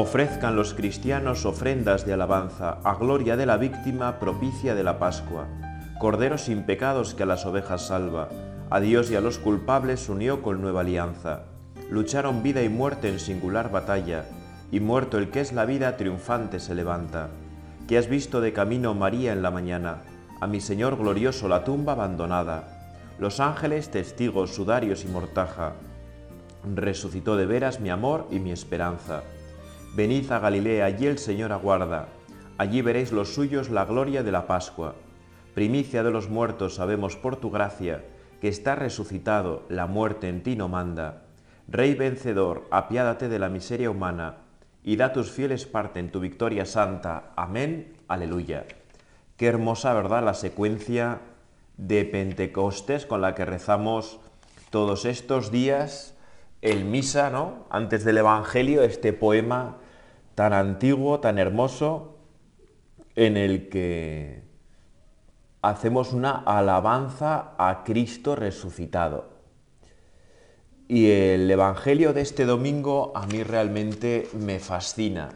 Ofrezcan los cristianos ofrendas de alabanza a gloria de la víctima propicia de la Pascua, Cordero sin pecados que a las ovejas salva, a Dios y a los culpables unió con nueva alianza. Lucharon vida y muerte en singular batalla, y muerto el que es la vida triunfante se levanta. Que has visto de camino María en la mañana, a mi Señor glorioso la tumba abandonada. Los ángeles testigos, sudarios y mortaja. Resucitó de veras mi amor y mi esperanza. Venid a Galilea, allí el Señor aguarda. Allí veréis los suyos la gloria de la Pascua. Primicia de los muertos sabemos por tu gracia, que está resucitado, la muerte en ti no manda. Rey vencedor, apiádate de la miseria humana, y da tus fieles parte en tu victoria santa. Amén. Aleluya. Qué hermosa, ¿verdad?, la secuencia de Pentecostes con la que rezamos todos estos días el misa, ¿no? Antes del Evangelio, este poema tan antiguo, tan hermoso, en el que hacemos una alabanza a Cristo resucitado. Y el Evangelio de este domingo a mí realmente me fascina.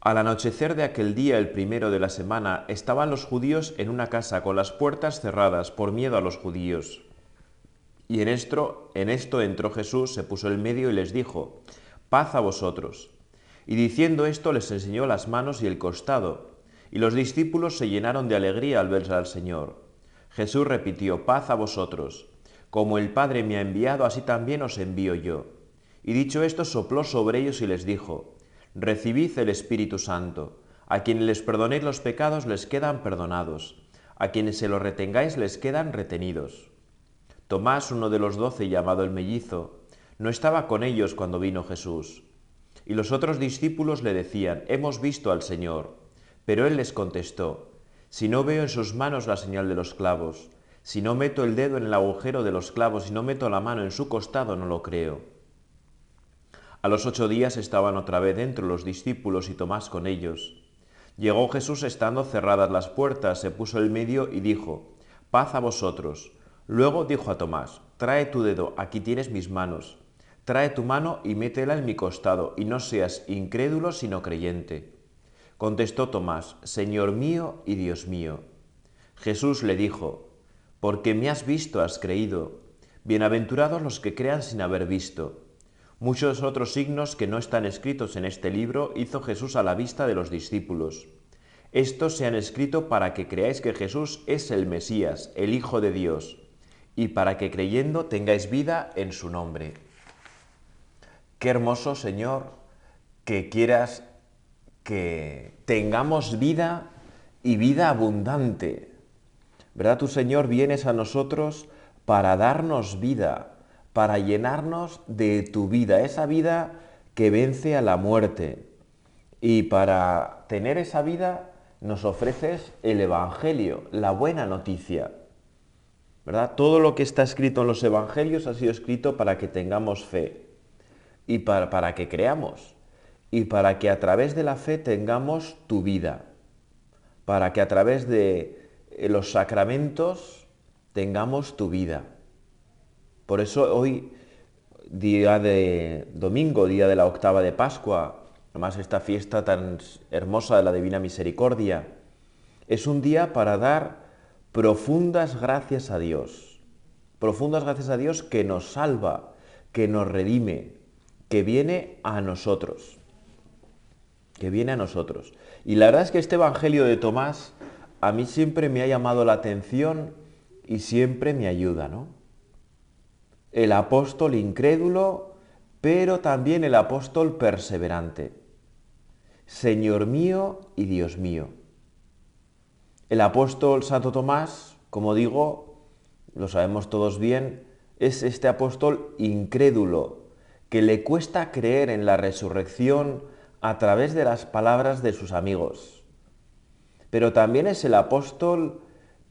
Al anochecer de aquel día, el primero de la semana, estaban los judíos en una casa con las puertas cerradas por miedo a los judíos. Y en esto, en esto entró Jesús, se puso en medio y les dijo, paz a vosotros. Y diciendo esto les enseñó las manos y el costado, y los discípulos se llenaron de alegría al verse al Señor. Jesús repitió, paz a vosotros. Como el Padre me ha enviado, así también os envío yo. Y dicho esto, sopló sobre ellos y les dijo, recibid el Espíritu Santo. A quienes les perdonéis los pecados les quedan perdonados. A quienes se los retengáis les quedan retenidos. Tomás, uno de los doce, llamado el mellizo, no estaba con ellos cuando vino Jesús. Y los otros discípulos le decían, hemos visto al Señor. Pero él les contestó, Si no veo en sus manos la señal de los clavos, si no meto el dedo en el agujero de los clavos y no meto la mano en su costado, no lo creo. A los ocho días estaban otra vez dentro los discípulos y Tomás con ellos. Llegó Jesús estando cerradas las puertas, se puso en medio y dijo, Paz a vosotros. Luego dijo a Tomás, Trae tu dedo, aquí tienes mis manos. Trae tu mano y métela en mi costado, y no seas incrédulo sino creyente. Contestó Tomás, Señor mío y Dios mío. Jesús le dijo, Porque me has visto, has creído. Bienaventurados los que crean sin haber visto. Muchos otros signos que no están escritos en este libro hizo Jesús a la vista de los discípulos. Estos se han escrito para que creáis que Jesús es el Mesías, el Hijo de Dios, y para que creyendo tengáis vida en su nombre. Qué hermoso, Señor, que quieras que tengamos vida y vida abundante. ¿Verdad? Tu Señor vienes a nosotros para darnos vida, para llenarnos de tu vida, esa vida que vence a la muerte. Y para tener esa vida nos ofreces el Evangelio, la buena noticia. ¿Verdad? Todo lo que está escrito en los Evangelios ha sido escrito para que tengamos fe y para, para que creamos y para que a través de la fe tengamos tu vida, para que a través de eh, los sacramentos tengamos tu vida. Por eso hoy, día de domingo, día de la octava de Pascua, además esta fiesta tan hermosa de la Divina Misericordia, es un día para dar profundas gracias a Dios, profundas gracias a Dios que nos salva, que nos redime, que viene a nosotros que viene a nosotros. Y la verdad es que este Evangelio de Tomás a mí siempre me ha llamado la atención y siempre me ayuda, ¿no? El apóstol incrédulo, pero también el apóstol perseverante. Señor mío y Dios mío. El apóstol Santo Tomás, como digo, lo sabemos todos bien, es este apóstol incrédulo, que le cuesta creer en la resurrección, a través de las palabras de sus amigos. Pero también es el apóstol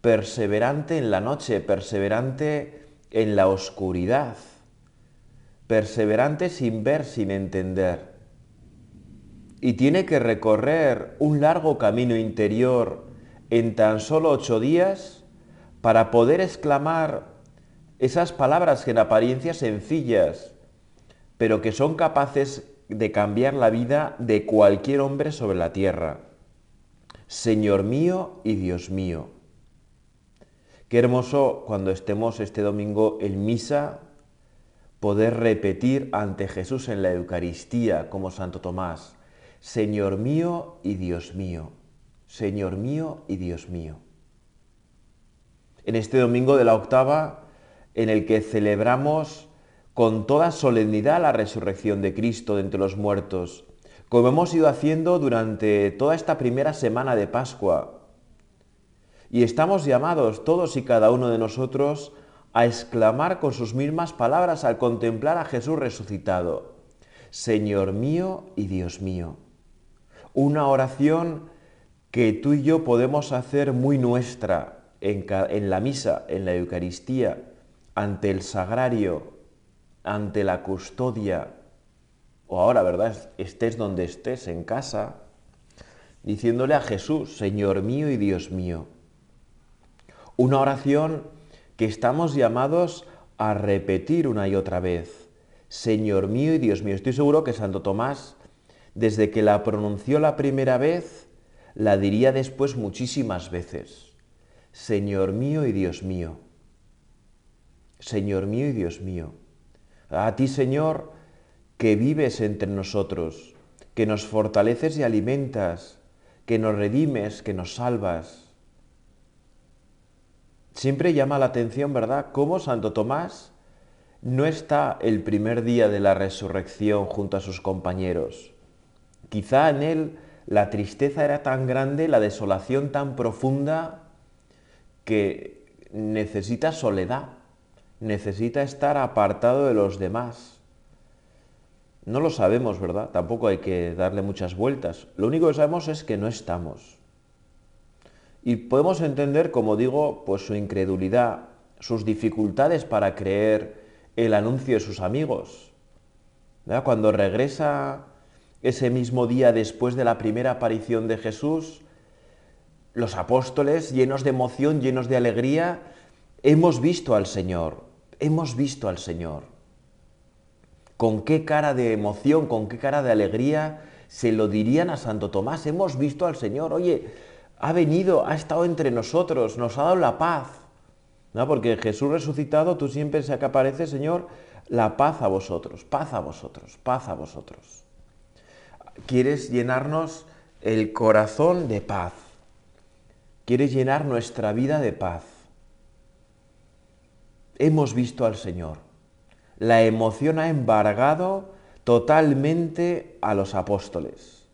perseverante en la noche, perseverante en la oscuridad, perseverante sin ver, sin entender. Y tiene que recorrer un largo camino interior en tan solo ocho días para poder exclamar esas palabras que en apariencia sencillas, pero que son capaces de cambiar la vida de cualquier hombre sobre la tierra. Señor mío y Dios mío. Qué hermoso cuando estemos este domingo en misa poder repetir ante Jesús en la Eucaristía como Santo Tomás, Señor mío y Dios mío, Señor mío y Dios mío. En este domingo de la octava, en el que celebramos con toda solemnidad la resurrección de Cristo de entre los muertos, como hemos ido haciendo durante toda esta primera semana de Pascua. Y estamos llamados todos y cada uno de nosotros a exclamar con sus mismas palabras al contemplar a Jesús resucitado, Señor mío y Dios mío. Una oración que tú y yo podemos hacer muy nuestra en, en la misa, en la Eucaristía, ante el sagrario, ante la custodia, o ahora, ¿verdad? Estés donde estés, en casa, diciéndole a Jesús, Señor mío y Dios mío. Una oración que estamos llamados a repetir una y otra vez. Señor mío y Dios mío. Estoy seguro que Santo Tomás, desde que la pronunció la primera vez, la diría después muchísimas veces. Señor mío y Dios mío. Señor mío y Dios mío. A ti, Señor, que vives entre nosotros, que nos fortaleces y alimentas, que nos redimes, que nos salvas. Siempre llama la atención, ¿verdad?, cómo Santo Tomás no está el primer día de la resurrección junto a sus compañeros. Quizá en él la tristeza era tan grande, la desolación tan profunda, que necesita soledad necesita estar apartado de los demás. No lo sabemos, ¿verdad? Tampoco hay que darle muchas vueltas. Lo único que sabemos es que no estamos. Y podemos entender, como digo, pues su incredulidad, sus dificultades para creer el anuncio de sus amigos. Cuando regresa ese mismo día después de la primera aparición de Jesús, los apóstoles, llenos de emoción, llenos de alegría, hemos visto al Señor hemos visto al Señor. Con qué cara de emoción, con qué cara de alegría se lo dirían a Santo Tomás, hemos visto al Señor, oye, ha venido, ha estado entre nosotros, nos ha dado la paz. ¿No? Porque Jesús resucitado, tú siempre se aparece, Señor, la paz a vosotros, paz a vosotros, paz a vosotros. Quieres llenarnos el corazón de paz. Quieres llenar nuestra vida de paz hemos visto al Señor. La emoción ha embargado totalmente a los apóstoles.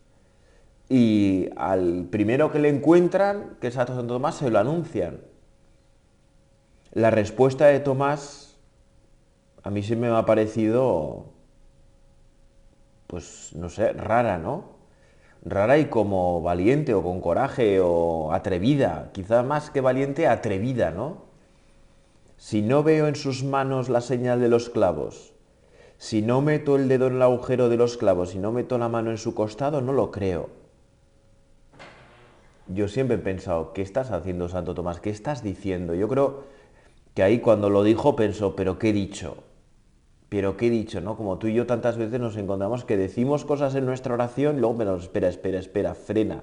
Y al primero que le encuentran, que es a Santo Tomás, se lo anuncian. La respuesta de Tomás a mí sí me ha parecido, pues no sé, rara, ¿no? Rara y como valiente o con coraje o atrevida, quizá más que valiente, atrevida, ¿no? Si no veo en sus manos la señal de los clavos, si no meto el dedo en el agujero de los clavos, si no meto la mano en su costado, no lo creo. Yo siempre he pensado, ¿qué estás haciendo, Santo Tomás? ¿Qué estás diciendo? Yo creo que ahí cuando lo dijo pensó, ¿pero qué he dicho? ¿Pero qué he dicho? ¿No? Como tú y yo tantas veces nos encontramos que decimos cosas en nuestra oración y luego, pero espera, espera, espera, frena.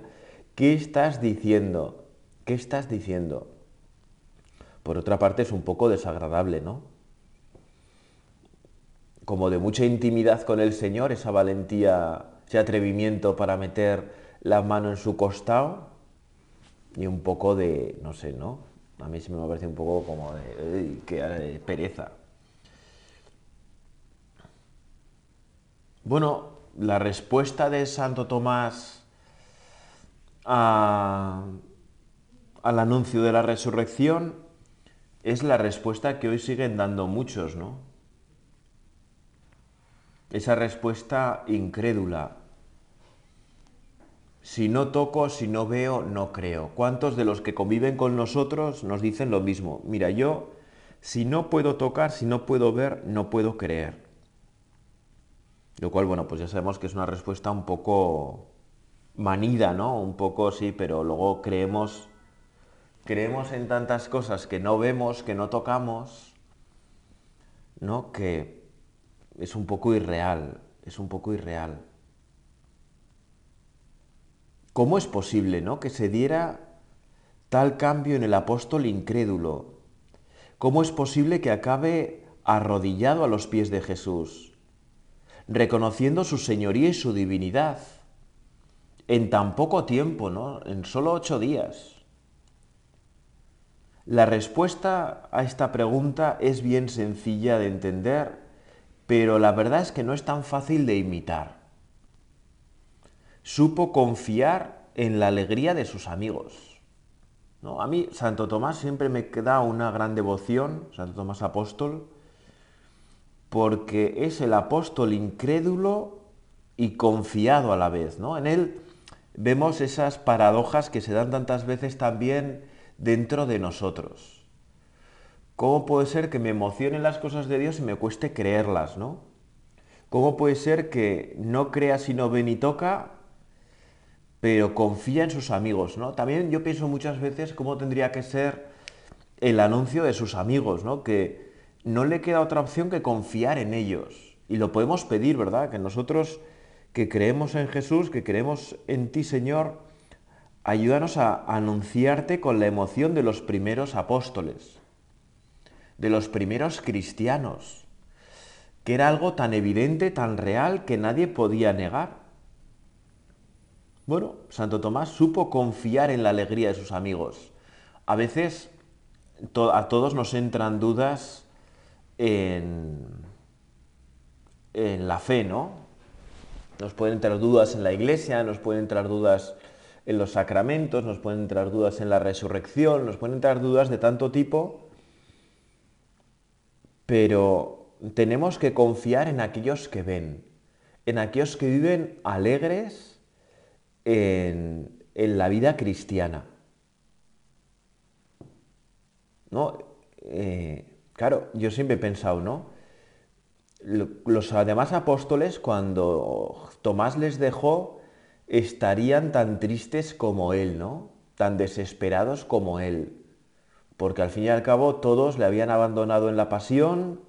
¿Qué estás diciendo? ¿Qué estás diciendo? Por otra parte es un poco desagradable, ¿no? Como de mucha intimidad con el Señor, esa valentía, ese atrevimiento para meter la mano en su costado y un poco de, no sé, ¿no? A mí sí me parece un poco como de, pereza. Bueno, la respuesta de Santo Tomás al anuncio de la resurrección es la respuesta que hoy siguen dando muchos, ¿no? Esa respuesta incrédula. Si no toco, si no veo, no creo. ¿Cuántos de los que conviven con nosotros nos dicen lo mismo? Mira, yo, si no puedo tocar, si no puedo ver, no puedo creer. Lo cual, bueno, pues ya sabemos que es una respuesta un poco manida, ¿no? Un poco sí, pero luego creemos creemos en tantas cosas que no vemos, que no tocamos, ¿no? Que es un poco irreal. es un poco irreal. ¿Cómo es posible, no, que se diera tal cambio en el apóstol incrédulo? ¿Cómo es posible que acabe arrodillado a los pies de Jesús, reconociendo su señoría y su divinidad en tan poco tiempo, ¿no? En solo ocho días. La respuesta a esta pregunta es bien sencilla de entender, pero la verdad es que no es tan fácil de imitar. Supo confiar en la alegría de sus amigos. ¿No? A mí Santo Tomás siempre me queda una gran devoción, Santo Tomás Apóstol, porque es el apóstol incrédulo y confiado a la vez. ¿no? En él vemos esas paradojas que se dan tantas veces también dentro de nosotros. ¿Cómo puede ser que me emocionen las cosas de Dios y me cueste creerlas, no? ¿Cómo puede ser que no crea si no ve ni toca, pero confía en sus amigos, ¿no? También yo pienso muchas veces cómo tendría que ser el anuncio de sus amigos, ¿no? Que no le queda otra opción que confiar en ellos. Y lo podemos pedir, ¿verdad? Que nosotros que creemos en Jesús, que creemos en ti, Señor, ayúdanos a anunciarte con la emoción de los primeros apóstoles, de los primeros cristianos, que era algo tan evidente, tan real, que nadie podía negar. Bueno, Santo Tomás supo confiar en la alegría de sus amigos. A veces a todos nos entran dudas en, en la fe, ¿no? Nos pueden entrar dudas en la iglesia, nos pueden entrar dudas en los sacramentos, nos pueden entrar dudas en la resurrección, nos pueden entrar dudas de tanto tipo, pero tenemos que confiar en aquellos que ven, en aquellos que viven alegres en, la vida cristiana. ¿No? Eh, claro, yo siempre he pensado, ¿no? Los demás apóstoles, cuando Tomás les dejó, estarían tan tristes como él, ¿no? Tan desesperados como él. Porque al fin y al cabo todos le habían abandonado en la pasión,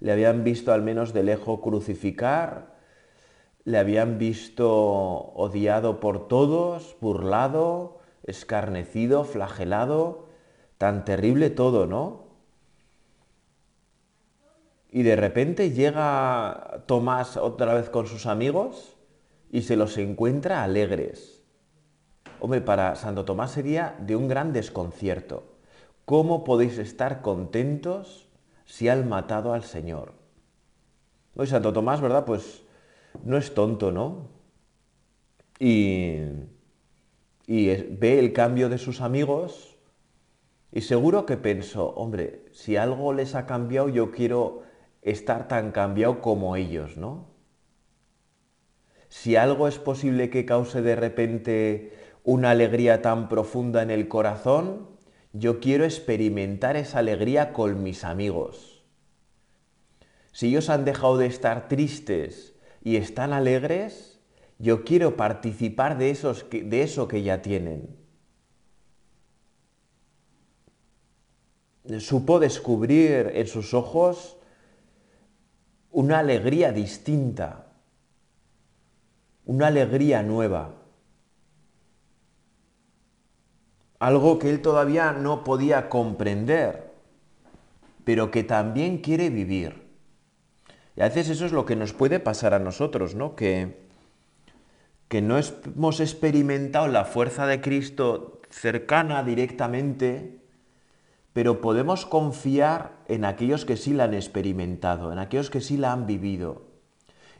le habían visto al menos de lejos crucificar, le habían visto odiado por todos, burlado, escarnecido, flagelado, tan terrible todo, ¿no? Y de repente llega Tomás otra vez con sus amigos y se los encuentra alegres. Hombre, para Santo Tomás sería de un gran desconcierto. ¿Cómo podéis estar contentos si han matado al Señor? Hoy Santo Tomás, ¿verdad? Pues no es tonto, ¿no? Y, y ve el cambio de sus amigos y seguro que pensó, hombre, si algo les ha cambiado, yo quiero estar tan cambiado como ellos, ¿no? Si algo es posible que cause de repente una alegría tan profunda en el corazón, yo quiero experimentar esa alegría con mis amigos. Si ellos han dejado de estar tristes y están alegres, yo quiero participar de, de eso que ya tienen. Supo descubrir en sus ojos una alegría distinta, una alegría nueva, algo que él todavía no podía comprender, pero que también quiere vivir. Y a veces eso es lo que nos puede pasar a nosotros, ¿no? Que, que no hemos experimentado la fuerza de Cristo cercana directamente, pero podemos confiar en aquellos que sí la han experimentado, en aquellos que sí la han vivido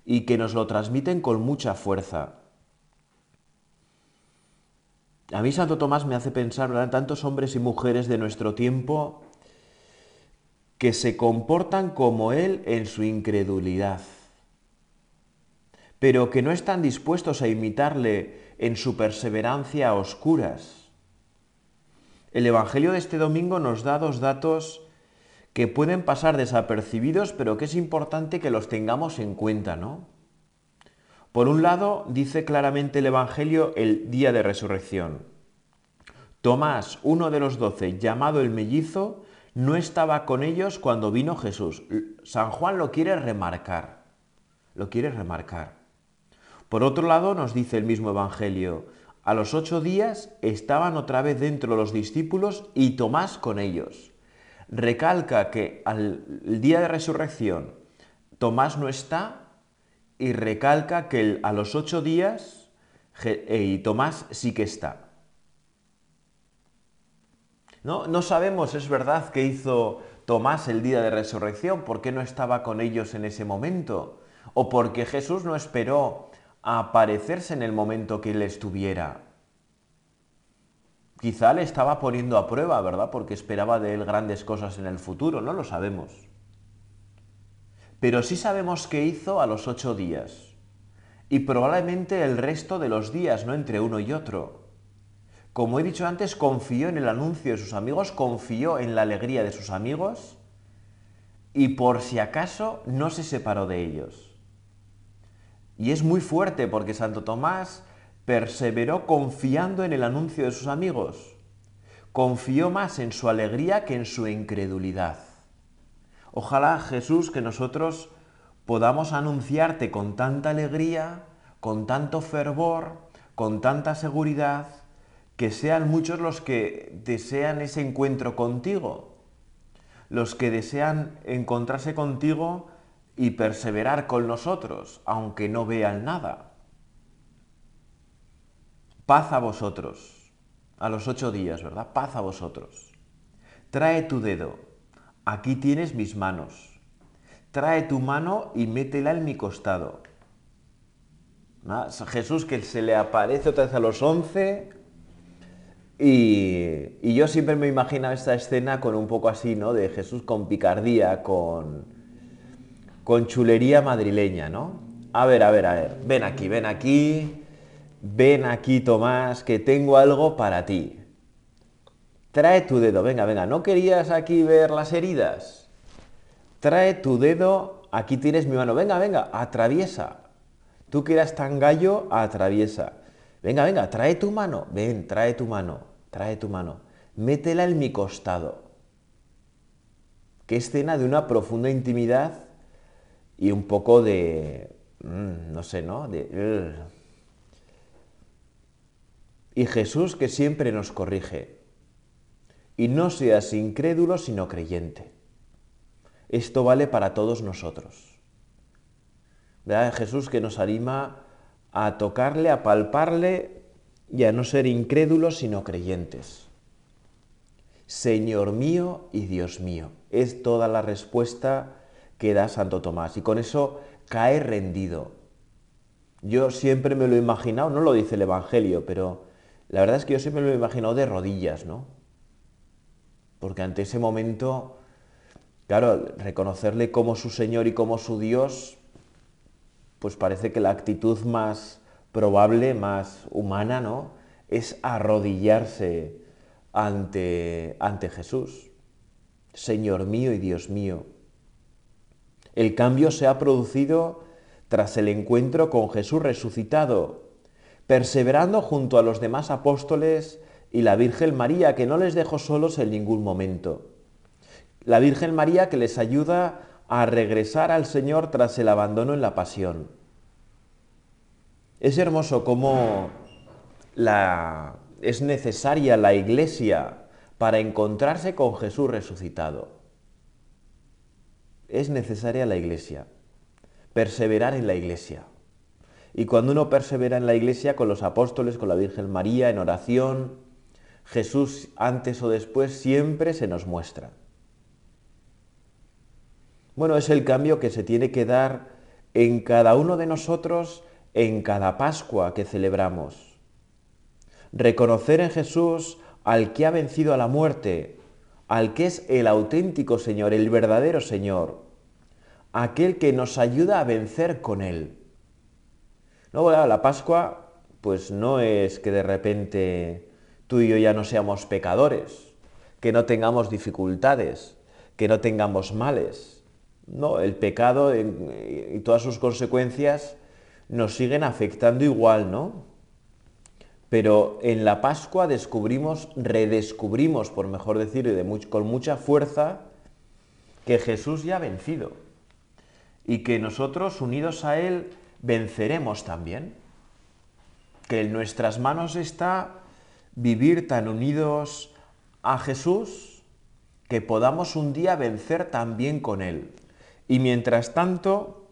y que nos lo transmiten con mucha fuerza. A mí Santo Tomás me hace pensar en tantos hombres y mujeres de nuestro tiempo que se comportan como él en su incredulidad, pero que no están dispuestos a imitarle en su perseverancia a oscuras. El Evangelio de este domingo nos da dos datos que pueden pasar desapercibidos, pero que es importante que los tengamos en cuenta, ¿no? Por un lado, dice claramente el Evangelio el día de resurrección. Tomás, uno de los doce, llamado el mellizo, no estaba con ellos cuando vino Jesús. San Juan lo quiere remarcar. lo quiere remarcar. Por otro lado, nos dice el mismo Evangelio, a los ocho días estaban otra vez dentro los discípulos y Tomás con ellos. Recalca que al día de resurrección Tomás no está y recalca que a los ocho días eh, y Tomás sí que está. No, no sabemos, es verdad, qué hizo Tomás el día de resurrección, por qué no estaba con ellos en ese momento, o porque Jesús no esperó a aparecerse en el momento que él estuviera. Quizá le estaba poniendo a prueba, ¿verdad? Porque esperaba de él grandes cosas en el futuro, no lo sabemos. Pero sí sabemos qué hizo a los ocho días. Y probablemente el resto de los días, no entre uno y otro. Como he dicho antes, confió en el anuncio de sus amigos, confió en la alegría de sus amigos y por si acaso no se separó de ellos. Y es muy fuerte porque Santo Tomás perseveró confiando en el anuncio de sus amigos. Confió más en su alegría que en su incredulidad. Ojalá Jesús que nosotros podamos anunciarte con tanta alegría, con tanto fervor, con tanta seguridad, que sean muchos los que desean ese encuentro contigo, los que desean encontrarse contigo y perseverar con nosotros, aunque no vean nada. Paz a vosotros, a los ocho días, ¿verdad? Paz a vosotros. Trae tu dedo, aquí tienes mis manos. Trae tu mano y métela en mi costado. Jesús que se le aparece otra vez a los once y, y yo siempre me imagino esta escena con un poco así, ¿no? De Jesús con picardía, con, con chulería madrileña, ¿no? A ver, a ver, a ver, ven aquí, ven aquí, ven aquí, Tomás, que tengo algo para ti. Trae tu dedo, venga, venga, ¿no querías aquí ver las heridas? Trae tu dedo, aquí tienes mi mano, venga, venga, atraviesa. Tú que eras tan gallo, atraviesa. Venga, venga, trae tu mano, ven, trae tu mano, trae tu mano. Métela en mi costado. Qué escena de una profunda intimidad y un poco de, mm, no sé, ¿no? De, y Jesús que siempre nos corrige. Y no seas incrédulo sino creyente. Esto vale para todos nosotros. ¿Verdad? Jesús que nos anima a tocarle, a palparle y a no ser incrédulos sino creyentes. Señor mío y Dios mío. Es toda la respuesta que da Santo Tomás. Y con eso cae rendido. Yo siempre me lo he imaginado, no lo dice el Evangelio, pero la verdad es que yo siempre me lo he imaginado de rodillas, ¿no? Porque ante ese momento, claro, reconocerle como su Señor y como su Dios, pues parece que la actitud más probable, más humana, ¿no? Es arrodillarse ante, ante Jesús. Señor mío y Dios mío. El cambio se ha producido tras el encuentro con Jesús resucitado, perseverando junto a los demás apóstoles y la Virgen María, que no les dejó solos en ningún momento. La Virgen María que les ayuda a regresar al Señor tras el abandono en la pasión. Es hermoso cómo la, es necesaria la iglesia para encontrarse con Jesús resucitado es necesaria la iglesia, perseverar en la iglesia. Y cuando uno persevera en la iglesia con los apóstoles, con la Virgen María, en oración, Jesús antes o después siempre se nos muestra. Bueno, es el cambio que se tiene que dar en cada uno de nosotros en cada Pascua que celebramos. Reconocer en Jesús al que ha vencido a la muerte, al que es el auténtico Señor, el verdadero Señor, aquel que nos ayuda a vencer con Él. La Pascua, pues no es que de repente tú y yo ya no seamos pecadores, que no tengamos dificultades, que no tengamos males. No, el pecado y todas sus consecuencias nos siguen afectando igual, ¿no? Pero en la Pascua descubrimos, redescubrimos, por mejor decir, con mucha fuerza, que Jesús ya ha vencido y que nosotros unidos a Él venceremos también. Que en nuestras manos está vivir tan unidos a Jesús que podamos un día vencer también con Él. Y mientras tanto,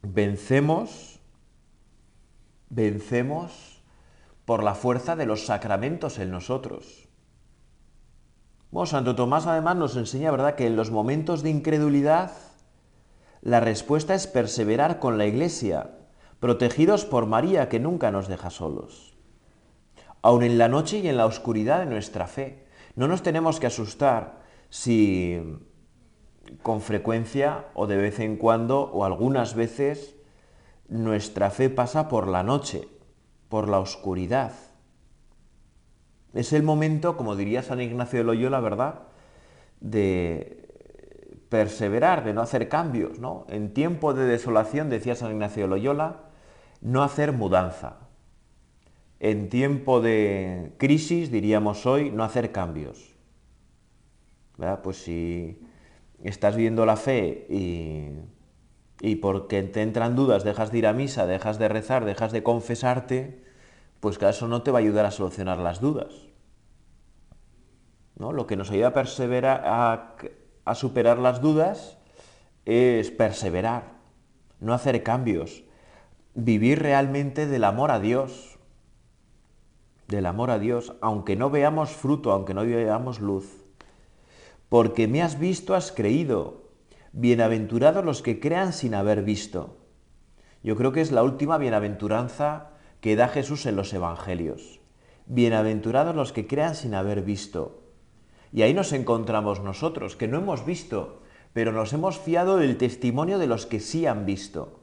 vencemos, vencemos por la fuerza de los sacramentos en nosotros. Bueno, Santo Tomás además nos enseña, ¿verdad?, que en los momentos de incredulidad, la respuesta es perseverar con la Iglesia, protegidos por María, que nunca nos deja solos. Aun en la noche y en la oscuridad de nuestra fe. No nos tenemos que asustar si con frecuencia o de vez en cuando o algunas veces nuestra fe pasa por la noche, por la oscuridad. Es el momento, como diría San Ignacio de Loyola, ¿verdad?, de perseverar, de no hacer cambios, ¿no? En tiempo de desolación, decía San Ignacio de Loyola, no hacer mudanza. En tiempo de crisis, diríamos hoy, no hacer cambios. Pues si estás viendo la fe y, y porque te entran dudas dejas de ir a misa, dejas de rezar, dejas de confesarte, pues que eso no te va a ayudar a solucionar las dudas. ¿No? Lo que nos ayuda a perseverar, a, a superar las dudas es perseverar, no hacer cambios, vivir realmente del amor a Dios, del amor a Dios, aunque no veamos fruto, aunque no veamos luz. Porque me has visto, has creído. Bienaventurados los que crean sin haber visto. Yo creo que es la última bienaventuranza que da Jesús en los Evangelios. Bienaventurados los que crean sin haber visto. Y ahí nos encontramos nosotros, que no hemos visto, pero nos hemos fiado del testimonio de los que sí han visto.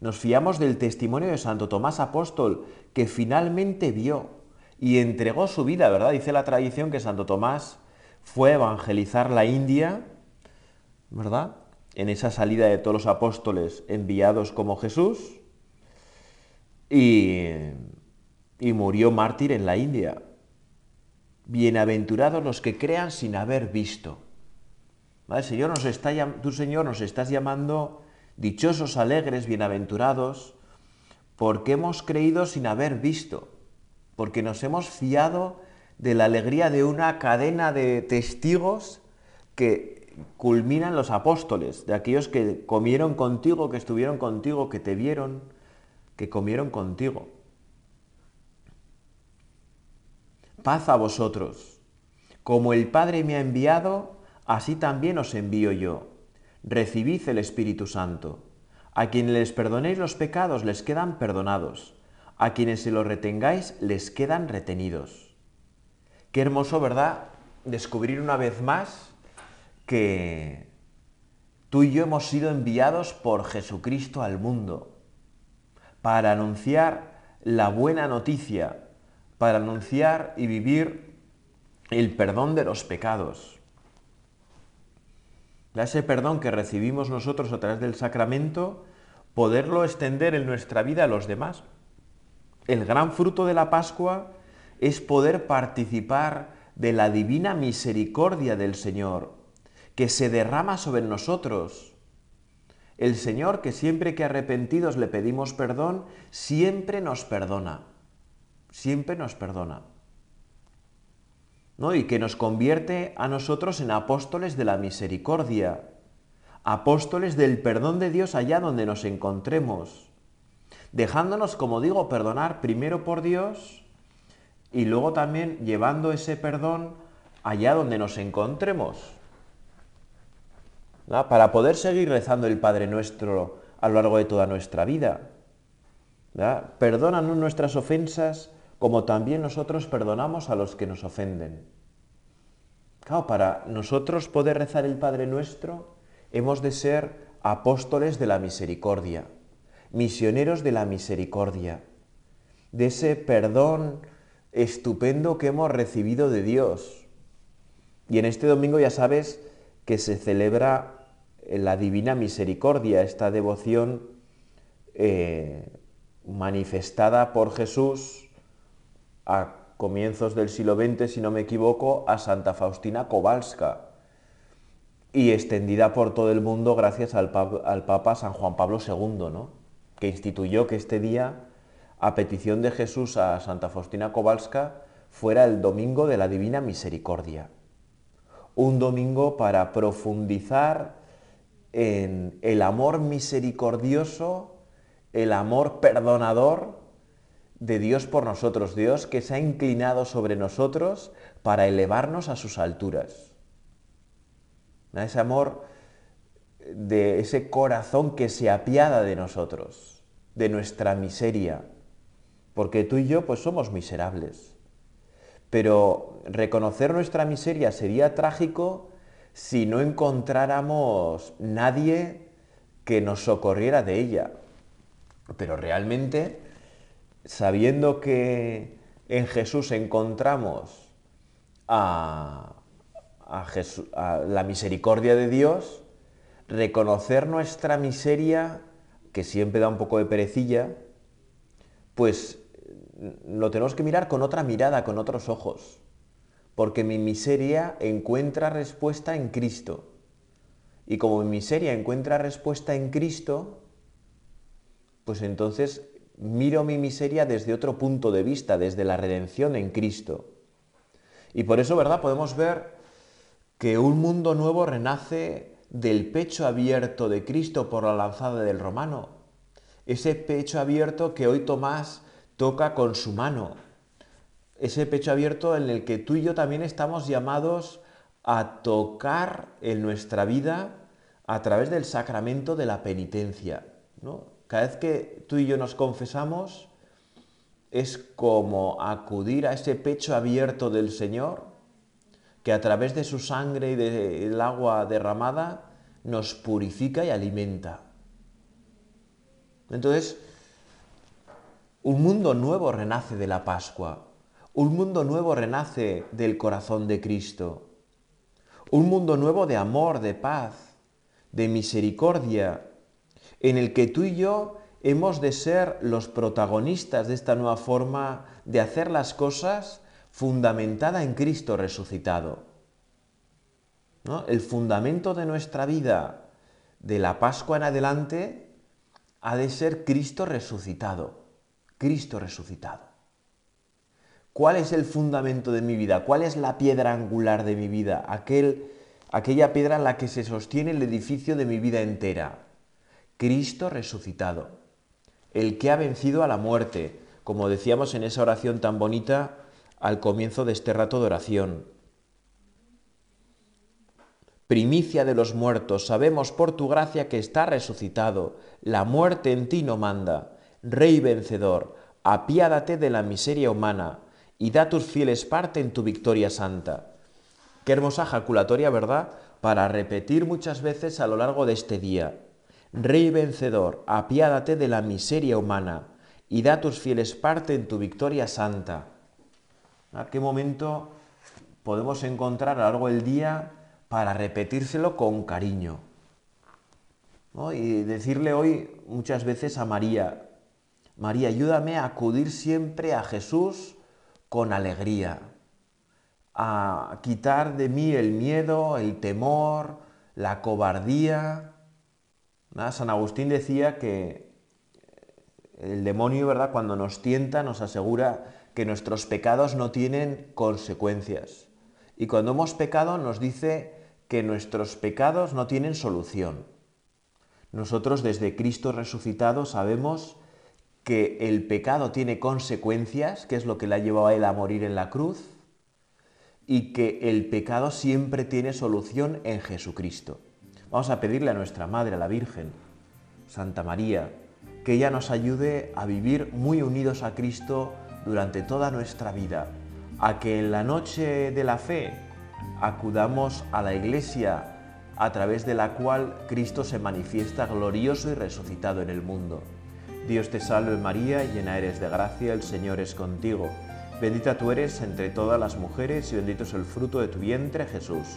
Nos fiamos del testimonio de Santo Tomás Apóstol, que finalmente vio y entregó su vida, ¿verdad? Dice la tradición que Santo Tomás fue a evangelizar la India, ¿verdad? En esa salida de todos los apóstoles enviados como Jesús, y, y murió mártir en la India. Bienaventurados los que crean sin haber visto. Está, tú, Señor, nos estás llamando dichosos, alegres, bienaventurados, porque hemos creído sin haber visto, porque nos hemos fiado de la alegría de una cadena de testigos que culminan los apóstoles, de aquellos que comieron contigo, que estuvieron contigo, que te vieron, que comieron contigo. Paz a vosotros. Como el Padre me ha enviado, así también os envío yo. Recibid el Espíritu Santo. A quienes les perdonéis los pecados les quedan perdonados. A quienes se los retengáis les quedan retenidos. Qué hermoso, ¿verdad? Descubrir una vez más que tú y yo hemos sido enviados por Jesucristo al mundo para anunciar la buena noticia para anunciar y vivir el perdón de los pecados. Ese perdón que recibimos nosotros a través del sacramento, poderlo extender en nuestra vida a los demás. El gran fruto de la Pascua es poder participar de la divina misericordia del Señor, que se derrama sobre nosotros. El Señor, que siempre que arrepentidos le pedimos perdón, siempre nos perdona siempre nos perdona. ¿no? Y que nos convierte a nosotros en apóstoles de la misericordia, apóstoles del perdón de Dios allá donde nos encontremos, dejándonos, como digo, perdonar primero por Dios y luego también llevando ese perdón allá donde nos encontremos. Para poder seguir rezando el Padre Nuestro a lo largo de toda nuestra vida. Perdónanos nuestras ofensas como también nosotros perdonamos a los que nos ofenden. Claro, para nosotros poder rezar el Padre Nuestro, hemos de ser apóstoles de la misericordia, misioneros de la misericordia, de ese perdón estupendo que hemos recibido de Dios. Y en este domingo ya sabes que se celebra la divina misericordia, esta devoción eh, manifestada por Jesús a comienzos del siglo XX, si no me equivoco, a Santa Faustina Kowalska, y extendida por todo el mundo gracias al, Papa San Juan Pablo II, ¿no? que instituyó que este día, a petición de Jesús a Santa Faustina Kowalska, fuera el Domingo de la Divina Misericordia. Un domingo para profundizar en el amor misericordioso, el amor perdonador de Dios por nosotros, Dios que se ha inclinado sobre nosotros para elevarnos a sus alturas ese amor de ese corazón que se apiada de nosotros, de nuestra miseria, porque tú y yo pues somos miserables. Pero reconocer nuestra miseria sería trágico si no encontráramos nadie que nos socorriera de ella. Pero realmente, sabiendo que en Jesús encontramos a, la misericordia de Dios, reconocer nuestra miseria, que siempre da un poco de perecilla, pues lo tenemos que mirar con otra mirada, con otros ojos, porque mi miseria encuentra respuesta en Cristo. Y como mi miseria encuentra respuesta en Cristo, pues entonces miro mi miseria desde otro punto de vista, desde la redención en Cristo. Y por eso, ¿verdad? Podemos ver que un mundo nuevo renace del pecho abierto de Cristo por la lanzada del romano. Ese pecho abierto que hoy Tomás toca con su mano. Ese pecho abierto en el que tú y yo también estamos llamados a tocar en nuestra vida a través del sacramento de la penitencia. ¿no? Cada vez que tú y yo nos confesamos es como acudir a ese pecho abierto del Señor que a través de su sangre y del agua derramada nos purifica y alimenta. Entonces, un mundo nuevo renace de la Pascua, un mundo nuevo renace del corazón de Cristo, un mundo nuevo de amor, de paz, de misericordia, en el que tú y yo hemos de ser los protagonistas de esta nueva forma de hacer las cosas fundamentada en Cristo resucitado. El fundamento de nuestra vida de la Pascua en adelante ha de ser Cristo resucitado. Cristo resucitado. ¿Cuál es el fundamento de mi vida? ¿Cuál es la piedra angular de mi vida? Aquel, aquella piedra en la que se sostiene el edificio de mi vida entera. Cristo resucitado. El que ha vencido a la muerte, como decíamos en esa oración tan bonita al comienzo de este rato de oración. Primicia de los muertos, sabemos por tu gracia que está resucitado, la muerte en ti no manda. Rey vencedor, apiádate de la miseria humana y da tus fieles parte en tu victoria santa. Qué hermosa jaculatoria, ¿verdad? Para repetir muchas veces a lo largo de este día. Rey vencedor, apiádate de la miseria humana y da tus fieles parte en tu victoria santa. ¿A qué momento podemos encontrar a lo largo del día para repetírselo con cariño? Y decirle hoy muchas veces a María, María, ayúdame a acudir siempre a Jesús con alegría, a quitar de mí el miedo, el temor, la cobardía. San Agustín decía que el demonio, ¿verdad? Cuando nos tienta, nos asegura que nuestros pecados no tienen consecuencias. Y cuando hemos pecado nos dice que nuestros pecados no tienen solución. Nosotros desde Cristo resucitado sabemos que el pecado tiene consecuencias, que es lo que le ha llevado a él a morir en la cruz, y que el pecado siempre tiene solución en Jesucristo. Vamos a pedirle a nuestra Madre, a la Virgen, Santa María, que ella nos ayude a vivir muy unidos a Cristo durante toda nuestra vida, a que en la noche de la fe acudamos a la iglesia a través de la cual Cristo se manifiesta glorioso y resucitado en el mundo. Dios te salve María, llena eres de gracia, el Señor es contigo. Bendita tú eres entre todas las mujeres y bendito es el fruto de tu vientre Jesús.